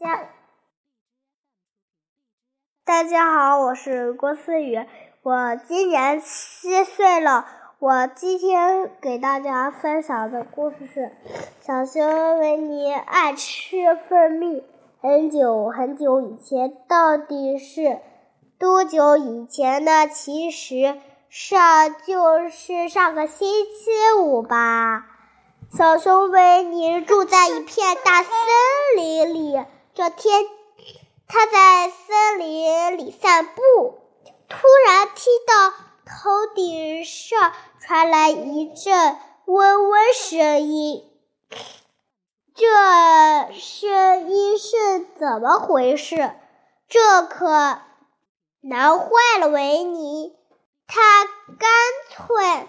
家大家好，我是郭思雨，我今年七岁了。我今天给大家分享的故事是：小熊维尼爱吃蜂蜜。很久很久以前，到底是多久以前呢？其实上就是上个星期五吧。小熊维尼住在一片大森林里。这天，他在森林里散步，突然听到头顶上传来一阵嗡嗡声音。这声音是怎么回事？这可难坏了维尼。他干脆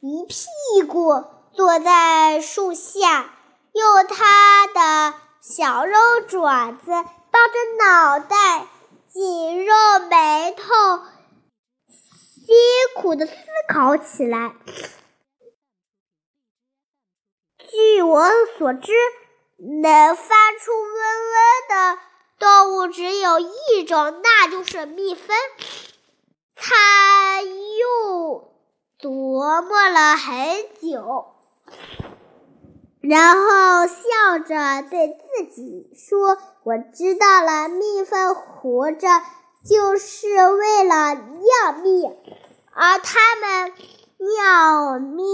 一屁股。坐在树下，用他的小肉爪子抱着脑袋，紧皱眉头，辛苦的思考起来。据我所知，能发出嗡嗡的动物只有一种，那就是蜜蜂。他又琢磨了很久。然后笑着对自己说：“我知道了，蜜蜂活着就是为了要蜜，而它们要蜜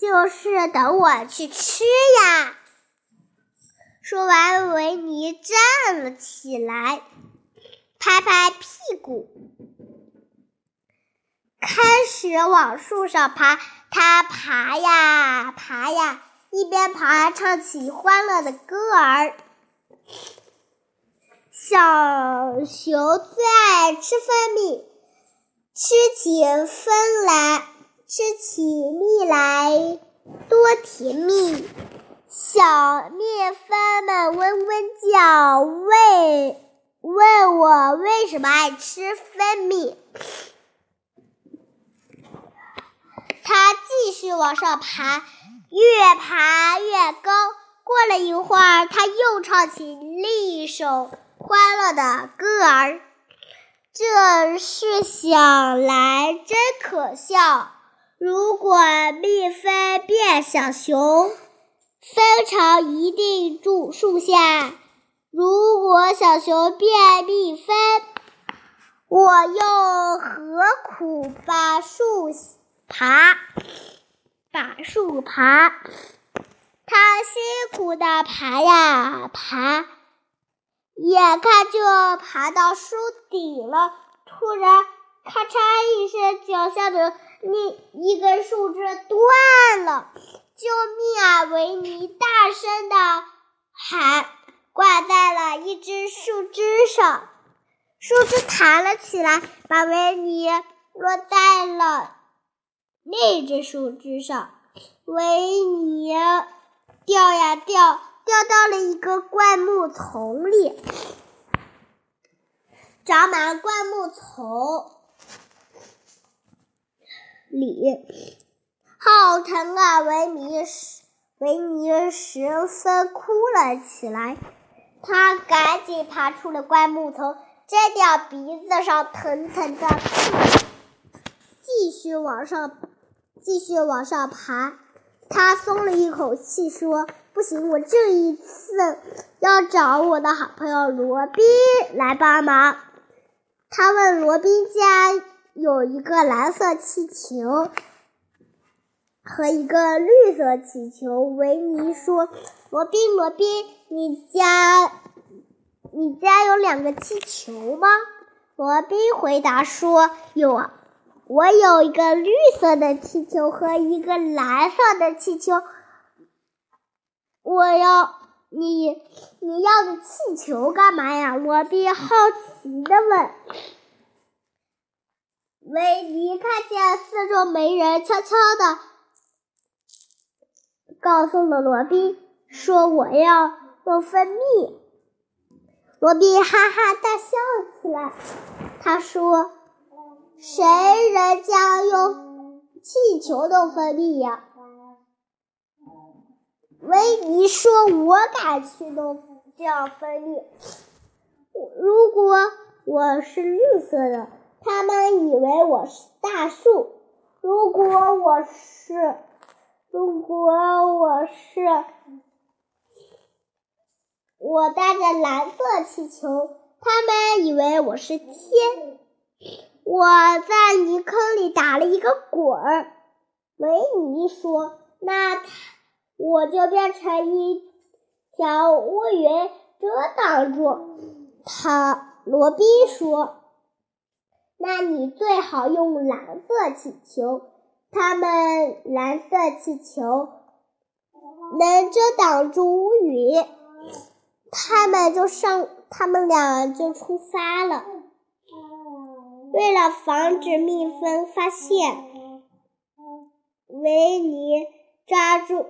就是等我去吃呀。”说完，维尼站了起来，拍拍屁股，开始往树上爬。他爬呀爬呀。一边爬，唱起欢乐的歌儿。小熊最爱吃蜂蜜，吃起蜂来，吃起蜜来多甜蜜。小蜜蜂们嗡嗡叫，问问我为什么爱吃蜂蜜。它继续往上爬。越爬越高，过了一会儿，他又唱起另一首欢乐的歌儿。这事想来真可笑。如果蜜蜂变小熊，蜂巢一定住树下；如果小熊变蜜蜂，我又何苦把树爬？把树爬，他辛苦的爬呀爬，眼看就要爬到树顶了，突然咔嚓一声，脚下的那一根树枝断了！救命啊！维尼大声的喊，挂在了一只树枝上，树枝弹了起来，把维尼落在了。那只树枝上，维尼掉呀掉，掉到了一个灌木丛里，长满灌木丛里，好疼啊！维尼维尼十分哭了起来。他赶紧爬出了灌木丛，摘掉鼻子上疼疼的刺，继续往上。继续往上爬，他松了一口气，说：“不行，我这一次要找我的好朋友罗宾来帮忙。”他问罗宾家有一个蓝色气球和一个绿色气球。维尼说：“罗宾，罗宾，你家你家有两个气球吗？”罗宾回答说：“有。”我有一个绿色的气球和一个蓝色的气球，我要你你要的气球干嘛呀？罗宾好奇的问。维尼看见四周没人，悄悄的告诉了罗宾，说我要用蜂蜜。罗宾哈哈大笑起来，他说。谁人家用气球弄蜂蜜呀？维尼说：“我敢去弄这样分裂。如果我是绿色的，他们以为我是大树；如果我是，如果我是，我带着蓝色气球，他们以为我是天。我在泥坑里打了一个滚儿，维尼说：“那我就变成一条乌云遮挡住。”他罗宾说：“那你最好用蓝色气球，他们蓝色气球能遮挡住乌云。”他们就上，他们俩就出发了。为了防止蜜蜂发现，维尼抓住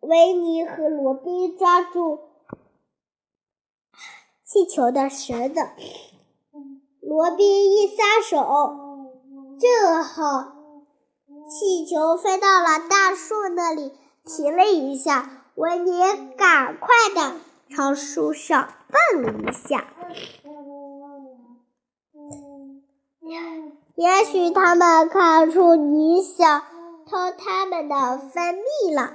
维尼和罗宾抓住气球的绳子。罗宾一撒手，正好气球飞到了大树那里，停了一下。维尼赶快的朝树上蹦了一下。也许他们看出你想偷他们的蜂蜜了。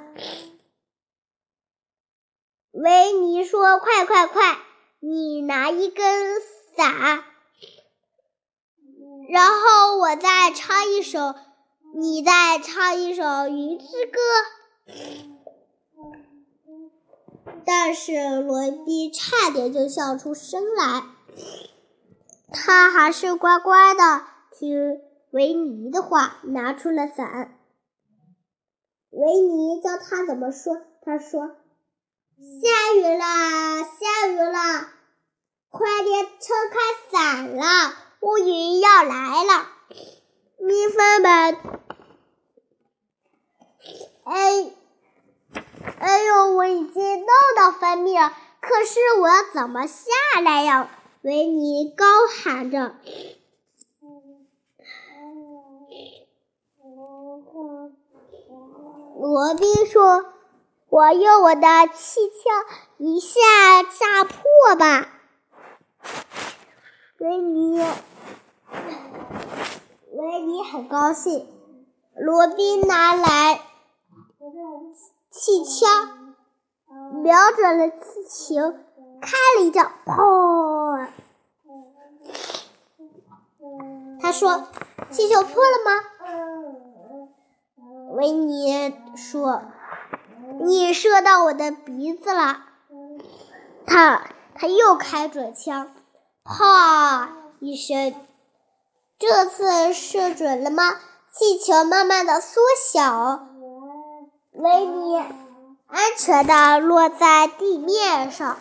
维尼说：“快快快，你拿一根伞，然后我再唱一首，你再唱一首《云之歌》。”但是罗宾差点就笑出声来，他还是乖乖的。听维尼的话，拿出了伞。维尼教他怎么说，他说：“下雨了，下雨了，快点撑开伞了，乌云要来了。”蜜蜂们，哎，哎呦，我已经弄到蜂蜜了，可是我要怎么下来呀？维尼高喊着。罗宾说：“我用我的气枪一下炸破吧。”维尼，维尼很高兴。罗宾拿来气枪，瞄准了气球，开了一枪，砰！他说：“气球破了吗？”维尼说：“你射到我的鼻子了。”他他又开准枪，啪一声，这次射准了吗？气球慢慢的缩小，维尼安全的落在地面上。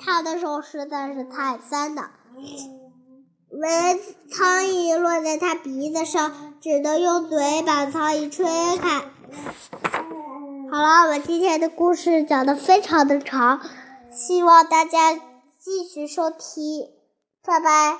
他的手实在是太酸了。嗯苍蝇落在他鼻子上，只能用嘴把苍蝇吹开。好了，我们今天的故事讲的非常的长，希望大家继续收听，拜拜。